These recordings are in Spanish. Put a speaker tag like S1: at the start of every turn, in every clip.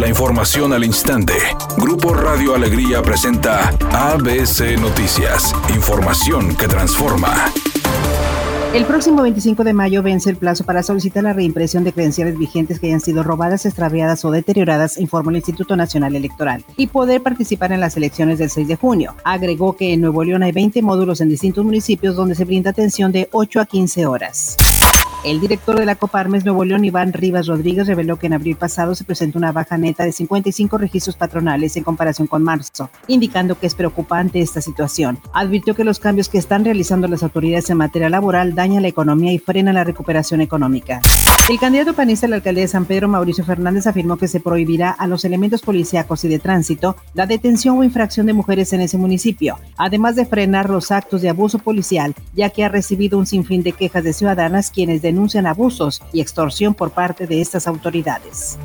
S1: La información al instante. Grupo Radio Alegría presenta ABC Noticias. Información que transforma.
S2: El próximo 25 de mayo vence el plazo para solicitar la reimpresión de credenciales vigentes que hayan sido robadas, extraviadas o deterioradas, informó el Instituto Nacional Electoral, y poder participar en las elecciones del 6 de junio. Agregó que en Nuevo León hay 20 módulos en distintos municipios donde se brinda atención de 8 a 15 horas. El director de la Coparmes Nuevo León, Iván Rivas Rodríguez, reveló que en abril pasado se presentó una baja neta de 55 registros patronales en comparación con marzo, indicando que es preocupante esta situación. Advirtió que los cambios que están realizando las autoridades en materia laboral dañan la economía y frenan la recuperación económica. El candidato panista a la alcaldía de San Pedro, Mauricio Fernández, afirmó que se prohibirá a los elementos policíacos y de tránsito la detención o infracción de mujeres en ese municipio, además de frenar los actos de abuso policial, ya que ha recibido un sinfín de quejas de ciudadanas quienes denuncian abusos y extorsión por parte de estas autoridades.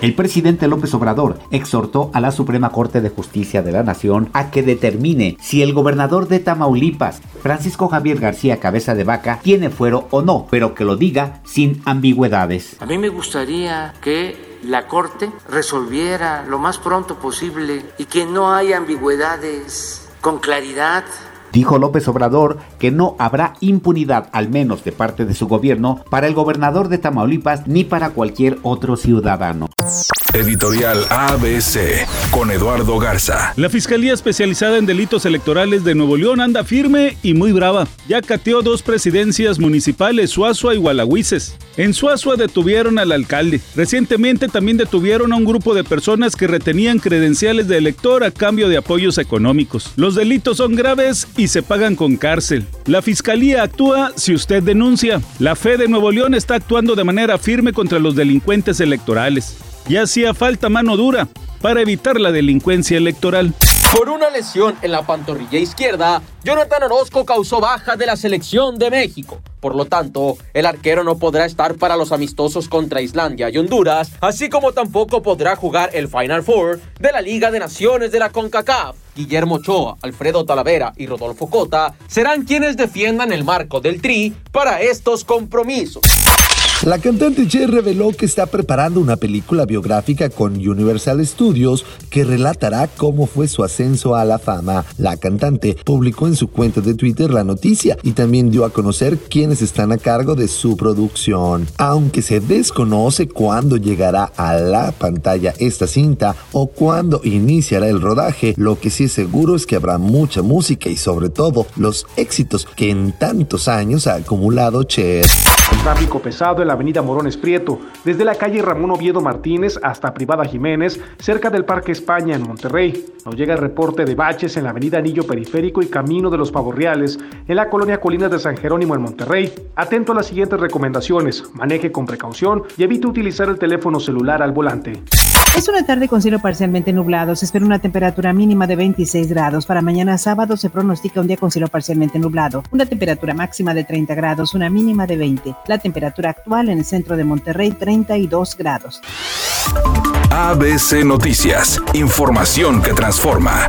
S3: El presidente López Obrador exhortó a la Suprema Corte de Justicia de la Nación a que determine si el gobernador de Tamaulipas, Francisco Javier García Cabeza de Vaca, tiene fuero o no, pero que lo diga sin ambigüedades.
S4: A mí me gustaría que la Corte resolviera lo más pronto posible y que no haya ambigüedades con claridad
S3: Dijo López Obrador que no habrá impunidad, al menos de parte de su gobierno, para el gobernador de Tamaulipas ni para cualquier otro ciudadano.
S1: Editorial ABC con Eduardo Garza.
S5: La Fiscalía Especializada en Delitos Electorales de Nuevo León anda firme y muy brava. Ya cateó dos presidencias municipales, Suazua y Gualahuises. En Suazua detuvieron al alcalde. Recientemente también detuvieron a un grupo de personas que retenían credenciales de elector a cambio de apoyos económicos. Los delitos son graves y se pagan con cárcel. La Fiscalía actúa si usted denuncia. La fe de Nuevo León está actuando de manera firme contra los delincuentes electorales y hacía falta mano dura para evitar la delincuencia electoral.
S6: Por una lesión en la pantorrilla izquierda, Jonathan Orozco causó baja de la selección de México. Por lo tanto, el arquero no podrá estar para los amistosos contra Islandia y Honduras, así como tampoco podrá jugar el Final Four de la Liga de Naciones de la CONCACAF. Guillermo Ochoa, Alfredo Talavera y Rodolfo Cota serán quienes defiendan el marco del Tri para estos compromisos.
S7: La cantante Cher reveló que está preparando una película biográfica con Universal Studios que relatará cómo fue su ascenso a la fama. La cantante publicó en su cuenta de Twitter la noticia y también dio a conocer quiénes están a cargo de su producción. Aunque se desconoce cuándo llegará a la pantalla esta cinta o cuándo iniciará el rodaje, lo que sí es seguro es que habrá mucha música y sobre todo los éxitos que en tantos años ha acumulado Cher.
S8: tráfico pesado la avenida Morones Prieto, desde la calle Ramón Oviedo Martínez hasta Privada Jiménez, cerca del Parque España en Monterrey. Nos llega el reporte de baches en la avenida Anillo Periférico y Camino de los Pavorreales, en la colonia Colinas de San Jerónimo en Monterrey. Atento a las siguientes recomendaciones, maneje con precaución y evite utilizar el teléfono celular al volante.
S2: Es una tarde con cielo parcialmente nublado. Se espera una temperatura mínima de 26 grados. Para mañana sábado se pronostica un día con cielo parcialmente nublado. Una temperatura máxima de 30 grados, una mínima de 20. La temperatura actual en el centro de Monterrey, 32 grados.
S1: ABC Noticias. Información que transforma.